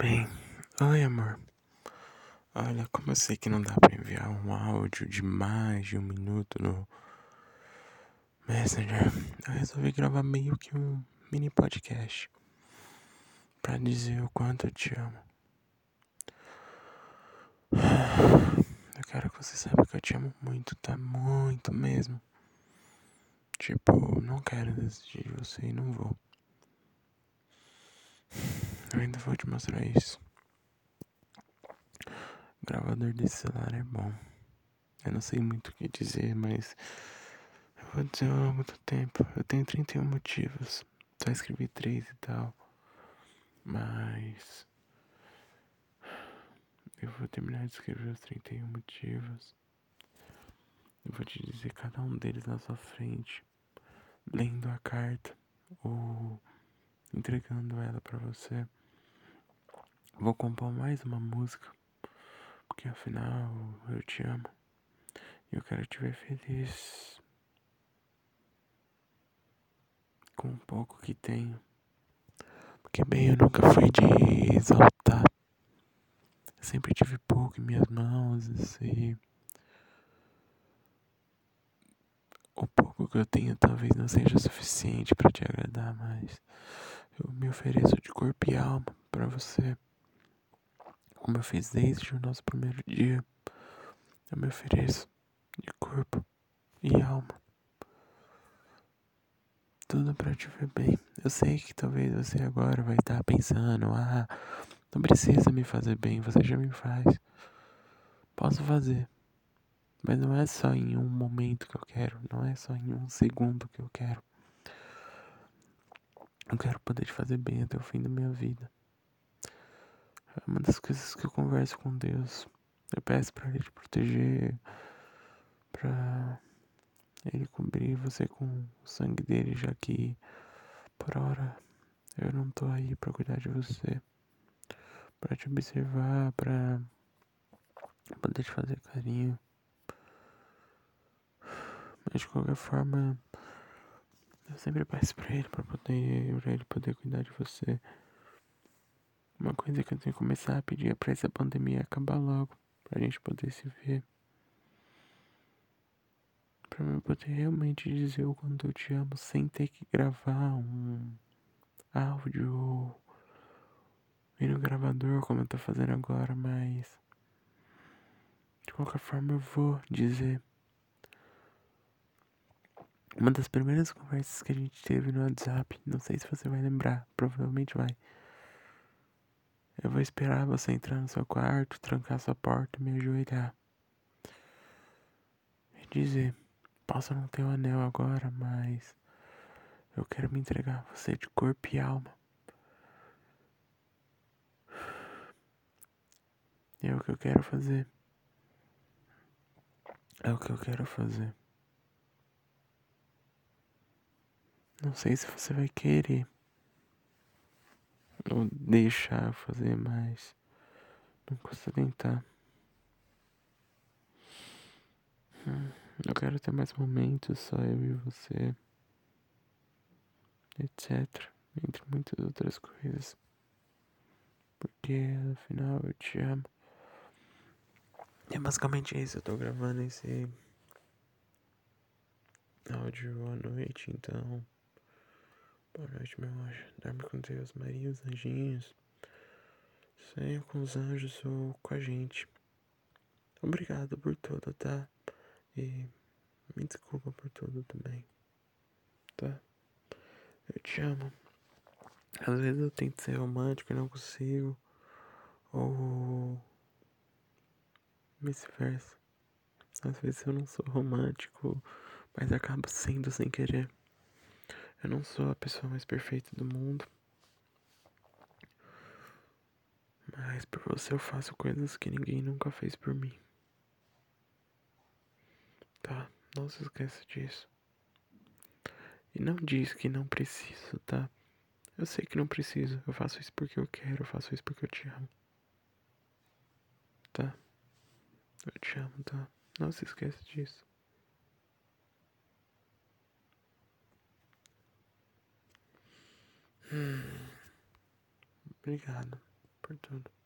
bem? Oi, amor. Olha, como eu sei que não dá pra enviar um áudio de mais de um minuto no Messenger, eu resolvi gravar meio que um mini podcast pra dizer o quanto eu te amo. Eu quero que você saiba que eu te amo muito, tá? Muito mesmo. Tipo, não quero desistir de você e não vou. Eu ainda vou te mostrar isso. O gravador desse celular é bom. Eu não sei muito o que dizer, mas eu vou dizer longo do tempo. Eu tenho 31 motivos. Só escrevi 3 e tal. Mas eu vou terminar de escrever os 31 motivos. Eu vou te dizer cada um deles na sua frente, lendo a carta ou entregando ela para você. Vou compor mais uma música porque afinal eu te amo e eu quero te ver feliz com o pouco que tenho. Porque bem, eu nunca fui de exaltar. Sempre tive pouco em minhas mãos e o pouco que eu tenho talvez não seja suficiente para te agradar, mas eu me ofereço de corpo e alma para você como eu fiz desde o nosso primeiro dia, eu me ofereço de corpo e alma. Tudo para te ver bem. Eu sei que talvez você agora vai estar pensando: ah, não precisa me fazer bem, você já me faz. Posso fazer. Mas não é só em um momento que eu quero, não é só em um segundo que eu quero. Eu quero poder te fazer bem até o fim da minha vida. É uma das coisas que eu converso com Deus. Eu peço para Ele te proteger, para Ele cobrir você com o sangue dele, já que por hora eu não tô aí para cuidar de você, para te observar, para poder te fazer carinho. Mas de qualquer forma, eu sempre peço para Ele, para poder, pra Ele poder cuidar de você. Uma coisa que eu tenho que começar a pedir é pra essa pandemia acabar logo, pra gente poder se ver. Pra eu poder realmente dizer o quanto eu te amo sem ter que gravar um áudio ir no gravador como eu tô fazendo agora, mas de qualquer forma eu vou dizer. Uma das primeiras conversas que a gente teve no WhatsApp, não sei se você vai lembrar, provavelmente vai. Eu vou esperar você entrar no seu quarto, trancar sua porta e me ajoelhar. E dizer: Posso não ter o anel agora, mas eu quero me entregar a você de corpo e alma. É o que eu quero fazer. É o que eu quero fazer. Não sei se você vai querer ou deixar fazer mais. Não custa tentar. Hum, eu quero ter mais momentos, só eu e você. Etc. Entre muitas outras coisas. Porque afinal eu te amo. É basicamente isso, eu tô gravando esse áudio à noite, então. Boa noite, meu anjo. Dorme com Deus, Maria, os anjinhos. Sonha com os anjos ou com a gente. Obrigado por tudo, tá? E me desculpa por tudo também. Tá? Eu te amo. Às vezes eu tento ser romântico e não consigo. Ou vice-versa. Às vezes eu não sou romântico, mas acabo sendo sem querer. Eu não sou a pessoa mais perfeita do mundo. Mas por você eu faço coisas que ninguém nunca fez por mim. Tá? Não se esqueça disso. E não diz que não preciso, tá? Eu sei que não preciso. Eu faço isso porque eu quero. Eu faço isso porque eu te amo. Tá? Eu te amo, tá? Não se esqueça disso. Obrigado por cortando.